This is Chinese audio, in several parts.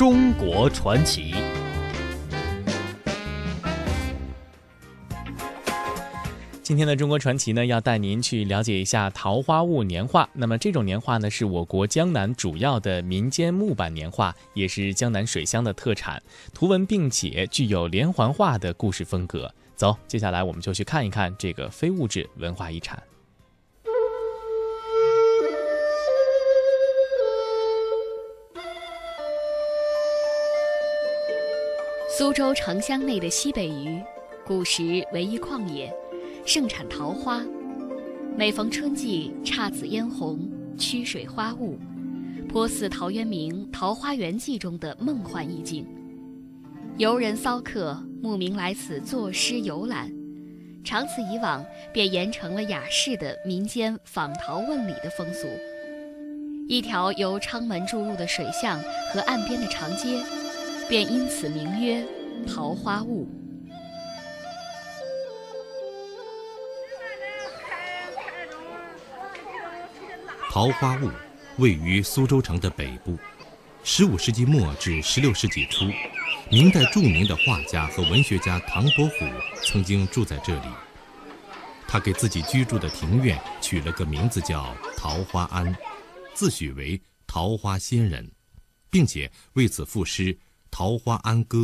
中国传奇。今天的中国传奇呢，要带您去了解一下桃花坞年画。那么这种年画呢，是我国江南主要的民间木板年画，也是江南水乡的特产。图文并且具有连环画的故事风格。走，接下来我们就去看一看这个非物质文化遗产。苏州城乡内的西北隅，古时为一旷野。盛产桃花，每逢春季，姹紫嫣红，曲水花雾，颇似陶渊明《桃花源记》中的梦幻意境。游人骚客慕名来此作诗游览，长此以往，便沿成了雅士的民间访桃问礼的风俗。一条由昌门注入的水巷和岸边的长街，便因此名曰桃花坞。桃花坞位于苏州城的北部。15世纪末至16世纪初，明代著名的画家和文学家唐伯虎曾经住在这里。他给自己居住的庭院取了个名字叫桃花庵，自诩为桃花仙人，并且为此赋诗《桃花庵歌》：“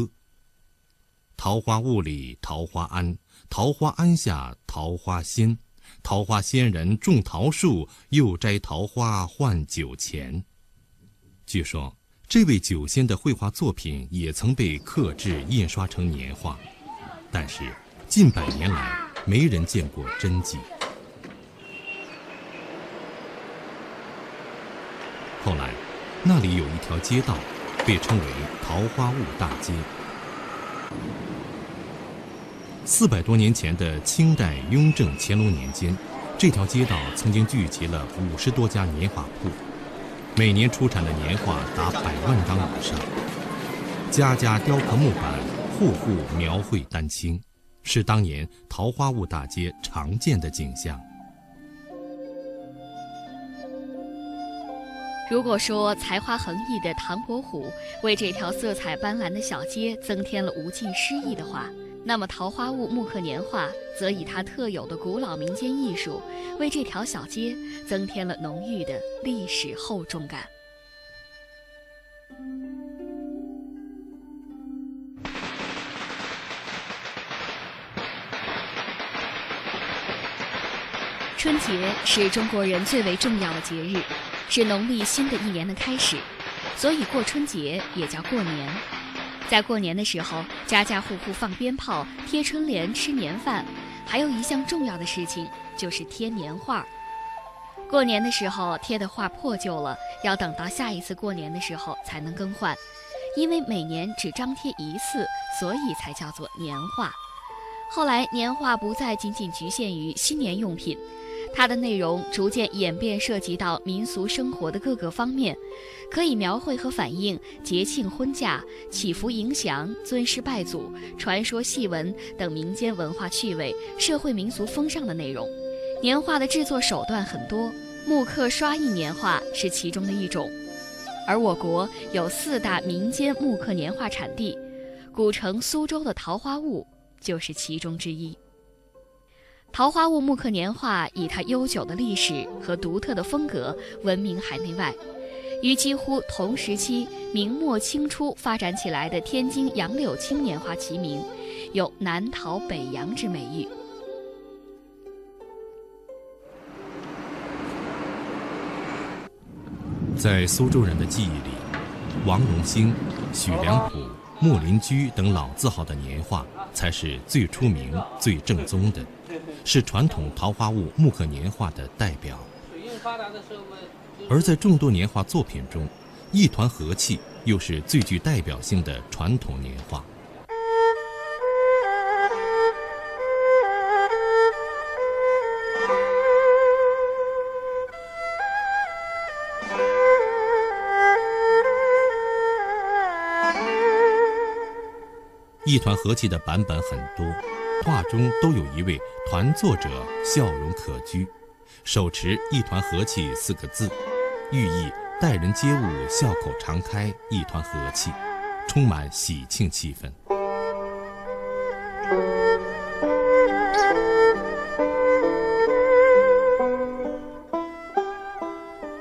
桃花坞里桃花庵，桃花庵下桃花仙。”桃花仙人种桃树，又摘桃花换酒钱。据说，这位酒仙的绘画作品也曾被刻制印刷成年画，但是近百年来没人见过真迹。后来，那里有一条街道，被称为桃花坞大街。四百多年前的清代雍正、乾隆年间，这条街道曾经聚集了五十多家年画铺，每年出产的年画达百万张以上，家家雕刻木板，户户描绘丹青，是当年桃花坞大街常见的景象。如果说才华横溢的唐伯虎为这条色彩斑斓的小街增添了无尽诗意的话，那么，桃花坞木刻年画则以它特有的古老民间艺术，为这条小街增添了浓郁的历史厚重感。春节是中国人最为重要的节日，是农历新的一年的开始，所以过春节也叫过年。在过年的时候，家家户户放鞭炮、贴春联、吃年饭，还有一项重要的事情就是贴年画。过年的时候贴的画破旧了，要等到下一次过年的时候才能更换，因为每年只张贴一次，所以才叫做年画。后来年画不再仅仅局限于新年用品。它的内容逐渐演变，涉及到民俗生活的各个方面，可以描绘和反映节庆婚嫁、祈福迎祥、尊师拜祖、传说戏文等民间文化趣味、社会民俗风尚的内容。年画的制作手段很多，木刻刷印年画是其中的一种。而我国有四大民间木刻年画产地，古城苏州的桃花坞就是其中之一。桃花坞木刻年画以它悠久的历史和独特的风格闻名海内外，与几乎同时期明末清初发展起来的天津杨柳青年画齐名，有“南桃北杨”之美誉。在苏州人的记忆里，王荣兴、许良甫、莫林居等老字号的年画才是最出名、最正宗的。是传统桃花坞木刻年画的代表，而在众多年画作品中，一团和气又是最具代表性的传统年画。一团和气的版本很多。画中都有一位团作者笑容可掬，手持“一团和气”四个字，寓意待人接物笑口常开，一团和气。充满喜庆气氛。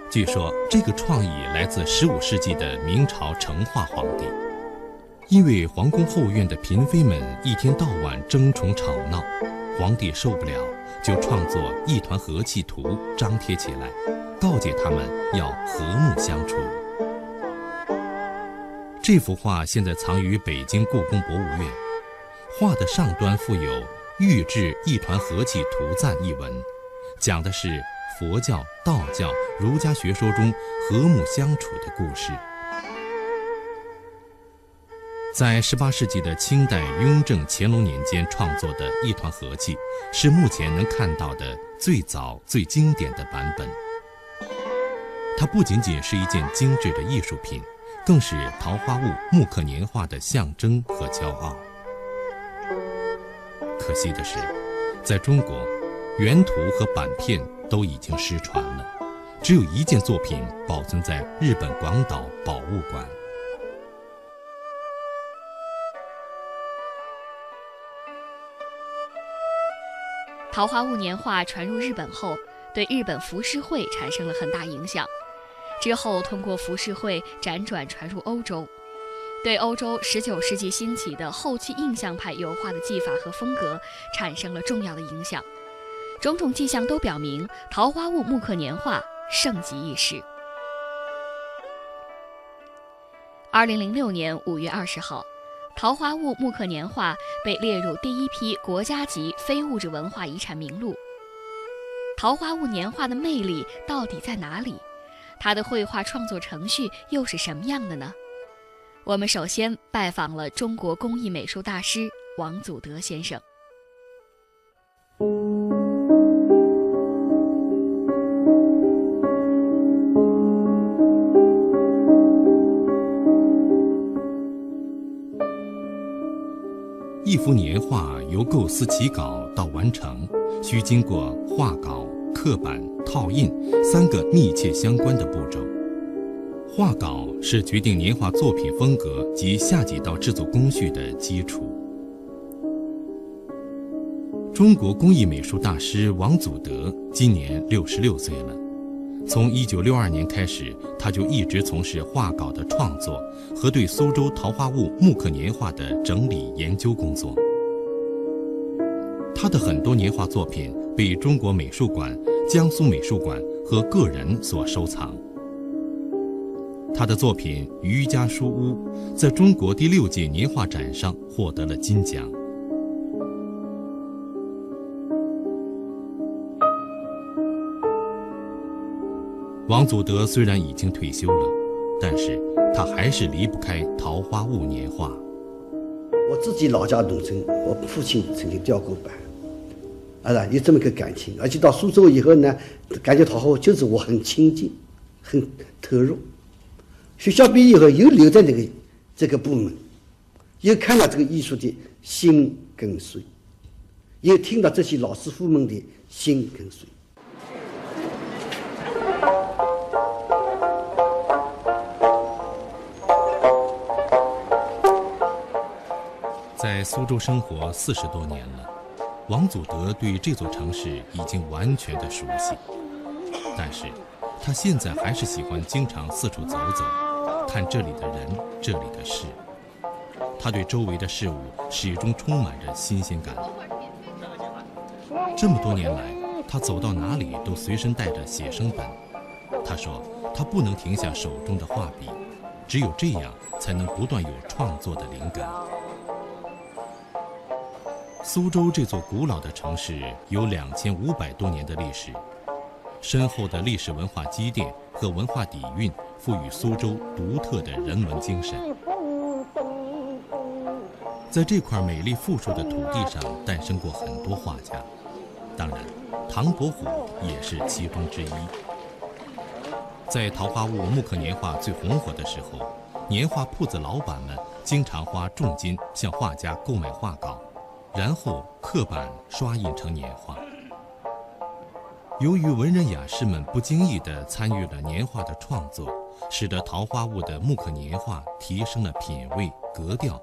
据说这个创意来自15世纪的明朝成化皇帝，因为皇宫后院的嫔妃们一天到晚争宠吵闹，皇帝受不了，就创作《一团和气图》张贴起来，告诫他们要和睦相处。这幅画现在藏于北京故宫博物院，画的上端附有“御制一团和气图赞”一文，讲的是。佛教、道教、儒家学说中和睦相处的故事，在18世纪的清代雍正、乾隆年间创作的一团和气，是目前能看到的最早、最经典的版本。它不仅仅是一件精致的艺术品，更是桃花坞木刻年画的象征和骄傲。可惜的是，在中国。原图和版片都已经失传了，只有一件作品保存在日本广岛宝物馆。桃花坞年画传入日本后，对日本浮世绘产生了很大影响。之后，通过浮世绘辗转传入欧洲，对欧洲19世纪兴起的后期印象派油画的技法和风格产生了重要的影响。种种迹象都表明，桃花坞木刻年画盛极一时。二零零六年五月二十号，桃花坞木刻年画被列入第一批国家级非物质文化遗产名录。桃花坞年画的魅力到底在哪里？它的绘画创作程序又是什么样的呢？我们首先拜访了中国工艺美术大师王祖德先生。一幅年画由构思起稿到完成，需经过画稿、刻版、套印三个密切相关的步骤。画稿是决定年画作品风格及下几道制作工序的基础。中国工艺美术大师王祖德今年六十六岁了。从一九六二年开始，他就一直从事画稿的创作和对苏州桃花坞木刻年画的整理研究工作。他的很多年画作品被中国美术馆、江苏美术馆和个人所收藏。他的作品《余家书屋》在中国第六届年画展上获得了金奖。王祖德虽然已经退休了，但是他还是离不开桃花坞年画。我自己老家农村，我父亲曾经雕过版，啊，有这么个感情。而且到苏州以后呢，感觉桃花坞就是我很亲近，很投入。学校毕业以后又留在那个这个部门，又看到这个艺术的心跟随，又听到这些老师傅们的心跟随。在苏州生活四十多年了，王祖德对这座城市已经完全的熟悉。但是，他现在还是喜欢经常四处走走，看这里的人，这里的事。他对周围的事物始终充满着新鲜感。这么多年来，他走到哪里都随身带着写生本。他说：“他不能停下手中的画笔，只有这样才能不断有创作的灵感。”苏州这座古老的城市有两千五百多年的历史，深厚的历史文化积淀和文化底蕴赋予苏州独特的人文精神。在这块美丽富庶的土地上，诞生过很多画家，当然，唐伯虎也是其中之一。在桃花坞木刻年画最红火的时候，年画铺子老板们经常花重金向画家购买画稿。然后刻板刷印成年画。由于文人雅士们不经意地参与了年画的创作，使得桃花坞的木刻年画提升了品位格调。